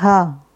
好